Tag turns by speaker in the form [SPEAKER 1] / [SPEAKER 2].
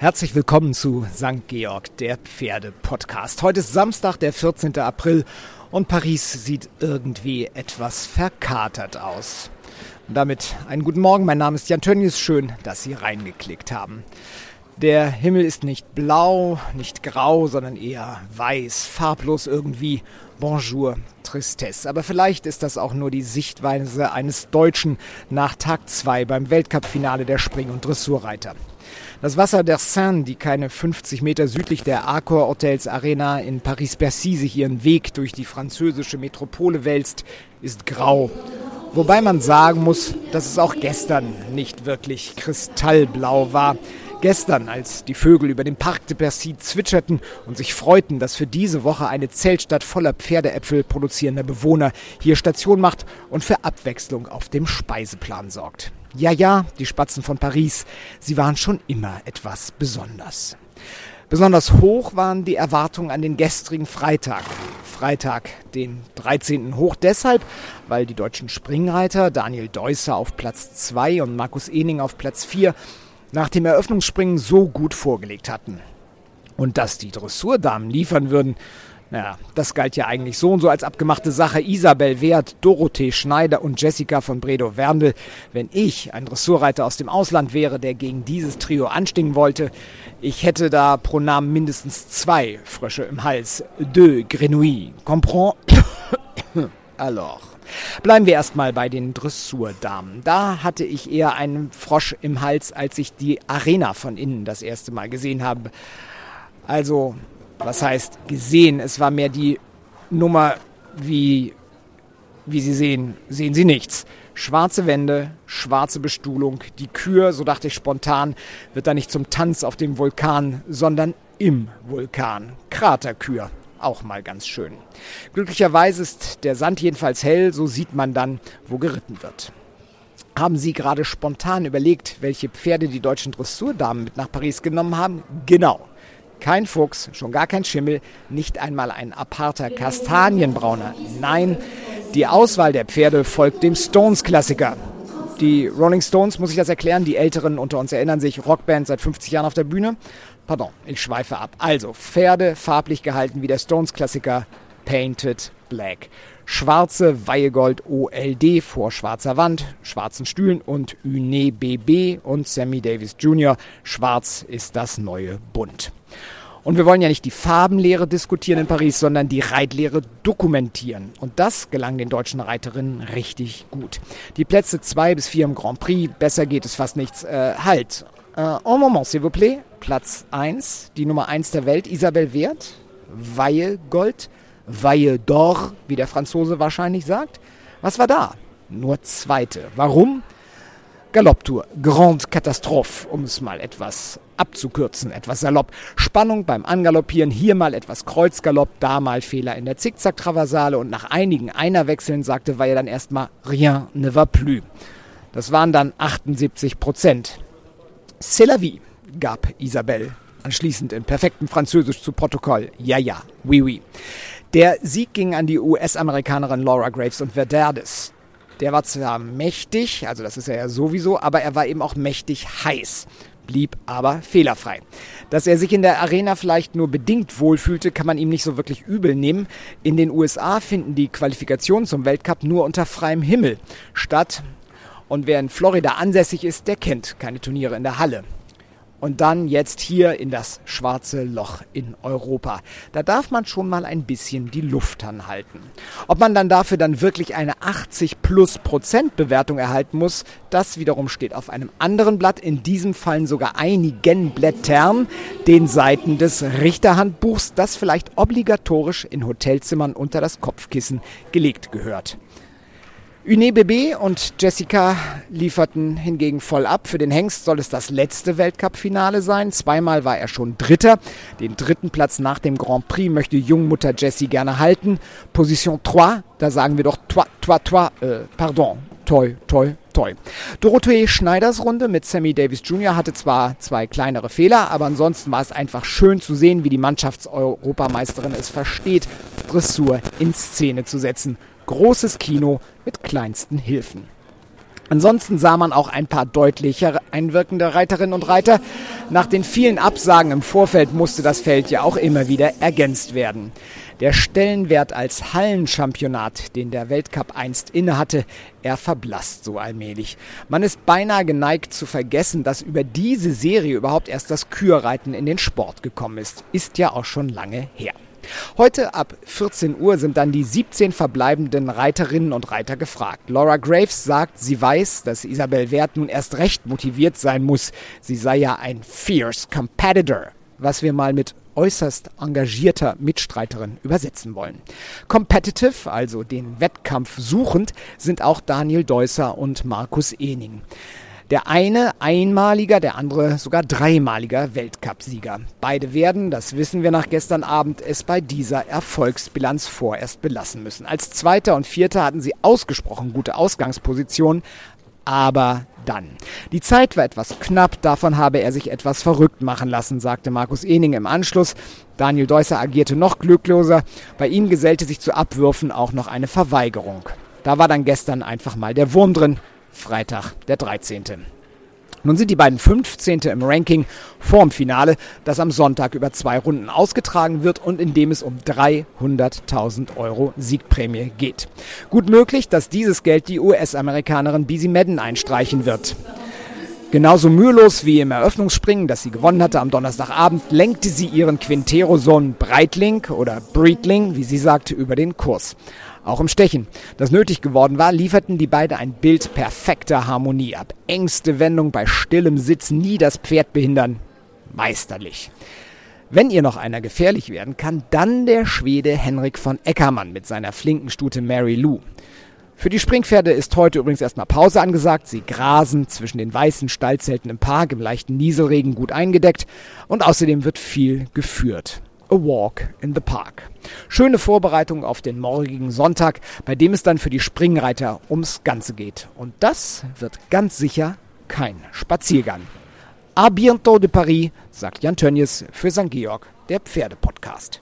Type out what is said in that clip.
[SPEAKER 1] Herzlich willkommen zu St. Georg, der Pferde-Podcast. Heute ist Samstag, der 14. April und Paris sieht irgendwie etwas verkatert aus. Und damit einen guten Morgen, mein Name ist Jan Tönnies, schön, dass Sie reingeklickt haben. Der Himmel ist nicht blau, nicht grau, sondern eher weiß, farblos irgendwie. Bonjour, Tristesse. Aber vielleicht ist das auch nur die Sichtweise eines Deutschen nach Tag 2 beim Weltcup-Finale der Spring- und Dressurreiter. Das Wasser der Seine, die keine 50 Meter südlich der Accor Hotels Arena in Paris-Bercy sich ihren Weg durch die französische Metropole wälzt, ist grau. Wobei man sagen muss, dass es auch gestern nicht wirklich kristallblau war. Gestern, als die Vögel über dem Parc de Bercy zwitscherten und sich freuten, dass für diese Woche eine Zeltstadt voller Pferdeäpfel produzierender Bewohner hier Station macht und für Abwechslung auf dem Speiseplan sorgt. Ja, ja, die Spatzen von Paris, sie waren schon immer etwas besonders. Besonders hoch waren die Erwartungen an den gestrigen Freitag. Freitag, den 13. hoch deshalb, weil die deutschen Springreiter Daniel Deusser auf Platz 2 und Markus Ening auf Platz 4 nach dem Eröffnungsspringen so gut vorgelegt hatten. Und dass die Dressurdamen liefern würden, naja, das galt ja eigentlich so und so als abgemachte Sache. Isabel Wert, Dorothee Schneider und Jessica von Bredow-Werndl. Wenn ich ein Dressurreiter aus dem Ausland wäre, der gegen dieses Trio anstinken wollte, ich hätte da pro Namen mindestens zwei Frösche im Hals. Deux Grenouilles. Comprends? Alors. Bleiben wir erstmal bei den Dressurdamen. Da hatte ich eher einen Frosch im Hals, als ich die Arena von innen das erste Mal gesehen habe. Also was heißt gesehen? Es war mehr die Nummer, wie, wie Sie sehen, sehen Sie nichts. Schwarze Wände, schwarze Bestuhlung, die Kür, so dachte ich spontan, wird da nicht zum Tanz auf dem Vulkan, sondern im Vulkan. Kraterkür, auch mal ganz schön. Glücklicherweise ist der Sand jedenfalls hell, so sieht man dann, wo geritten wird. Haben Sie gerade spontan überlegt, welche Pferde die deutschen Dressurdamen mit nach Paris genommen haben? Genau. Kein Fuchs, schon gar kein Schimmel, nicht einmal ein aparter Kastanienbrauner. Nein, die Auswahl der Pferde folgt dem Stones-Klassiker. Die Rolling Stones, muss ich das erklären, die Älteren unter uns erinnern sich, Rockband seit 50 Jahren auf der Bühne. Pardon, ich schweife ab. Also, Pferde farblich gehalten wie der Stones-Klassiker Painted Black. Schwarze Weihegold OLD vor schwarzer Wand, schwarzen Stühlen und Une BB und Sammy Davis Jr. Schwarz ist das neue Bunt. Und wir wollen ja nicht die Farbenlehre diskutieren in Paris, sondern die Reitlehre dokumentieren. Und das gelang den deutschen Reiterinnen richtig gut. Die Plätze 2 bis 4 im Grand Prix, besser geht es fast nichts. Äh, halt, äh, en moment, s'il vous plaît. Platz 1, die Nummer 1 der Welt, Isabel Wert, Weihe Gold, Weihe d'Or, wie der Franzose wahrscheinlich sagt. Was war da? Nur zweite. Warum? Galopptour, Grande Catastrophe, um es mal etwas abzukürzen, etwas salopp. Spannung beim Angaloppieren, hier mal etwas Kreuzgalopp, da mal Fehler in der Zickzack-Traversale und nach einigen Einerwechseln sagte Weihe dann erstmal Rien ne va plus. Das waren dann 78 Prozent. C'est la vie, gab Isabelle anschließend in perfektem Französisch zu Protokoll. Ja, ja, oui, oui. Der Sieg ging an die US-Amerikanerin Laura Graves und Verderdes. Der war zwar mächtig, also das ist er ja sowieso, aber er war eben auch mächtig heiß, blieb aber fehlerfrei. Dass er sich in der Arena vielleicht nur bedingt wohlfühlte, kann man ihm nicht so wirklich übel nehmen. In den USA finden die Qualifikationen zum Weltcup nur unter freiem Himmel statt. Und wer in Florida ansässig ist, der kennt keine Turniere in der Halle und dann jetzt hier in das schwarze Loch in Europa. Da darf man schon mal ein bisschen die Luft anhalten. Ob man dann dafür dann wirklich eine 80 plus Prozent Bewertung erhalten muss, das wiederum steht auf einem anderen Blatt, in diesem Fall sogar einigen Blättern, den Seiten des Richterhandbuchs, das vielleicht obligatorisch in Hotelzimmern unter das Kopfkissen gelegt gehört. Une Bebe und Jessica lieferten hingegen voll ab. Für den Hengst soll es das letzte Weltcup-Finale sein. Zweimal war er schon Dritter. Den dritten Platz nach dem Grand Prix möchte Jungmutter Jessie gerne halten. Position 3, da sagen wir doch toi, toi, toi, äh, pardon, toi, toi, toi. Dorothee Schneiders Runde mit Sammy Davis Jr. hatte zwar zwei kleinere Fehler, aber ansonsten war es einfach schön zu sehen, wie die Mannschaftseuropameisterin es versteht, Dressur in Szene zu setzen großes Kino mit kleinsten Hilfen. Ansonsten sah man auch ein paar deutlicher einwirkende Reiterinnen und Reiter. Nach den vielen Absagen im Vorfeld musste das Feld ja auch immer wieder ergänzt werden. Der Stellenwert als Hallenchampionat, den der Weltcup einst innehatte, er verblasst so allmählich. Man ist beinahe geneigt zu vergessen, dass über diese Serie überhaupt erst das Kürreiten in den Sport gekommen ist. Ist ja auch schon lange her. Heute ab 14 Uhr sind dann die 17 verbleibenden Reiterinnen und Reiter gefragt. Laura Graves sagt, sie weiß, dass Isabel Wert nun erst recht motiviert sein muss. Sie sei ja ein fierce competitor, was wir mal mit äußerst engagierter Mitstreiterin übersetzen wollen. Competitive, also den Wettkampf suchend, sind auch Daniel Deusser und Markus Ening. Der eine einmaliger, der andere sogar dreimaliger Weltcupsieger. Beide werden, das wissen wir nach gestern Abend, es bei dieser Erfolgsbilanz vorerst belassen müssen. Als Zweiter und Vierter hatten sie ausgesprochen gute Ausgangspositionen, aber dann. Die Zeit war etwas knapp, davon habe er sich etwas verrückt machen lassen, sagte Markus Ening im Anschluss. Daniel Deusser agierte noch glückloser. Bei ihm gesellte sich zu Abwürfen auch noch eine Verweigerung. Da war dann gestern einfach mal der Wurm drin. Freitag, der 13. Nun sind die beiden 15. im Ranking vorm Finale, das am Sonntag über zwei Runden ausgetragen wird und in dem es um 300.000 Euro Siegprämie geht. Gut möglich, dass dieses Geld die US-Amerikanerin Busy Madden einstreichen wird. Genauso mühelos wie im Eröffnungsspringen, das sie gewonnen hatte am Donnerstagabend, lenkte sie ihren Quintero-Sohn Breitling oder Breitling, wie sie sagte, über den Kurs. Auch im Stechen, das nötig geworden war, lieferten die beiden ein Bild perfekter Harmonie ab. Engste Wendung bei stillem Sitz, nie das Pferd behindern. Meisterlich. Wenn ihr noch einer gefährlich werden kann, dann der Schwede Henrik von Eckermann mit seiner flinken Stute Mary Lou. Für die Springpferde ist heute übrigens erstmal Pause angesagt. Sie grasen zwischen den weißen Stallzelten im Park im leichten Nieselregen gut eingedeckt und außerdem wird viel geführt. A Walk in the Park. Schöne Vorbereitung auf den morgigen Sonntag, bei dem es dann für die Springreiter ums Ganze geht. Und das wird ganz sicher kein Spaziergang. A bientôt de Paris, sagt Jan Tönnies für St. Georg, der Pferdepodcast.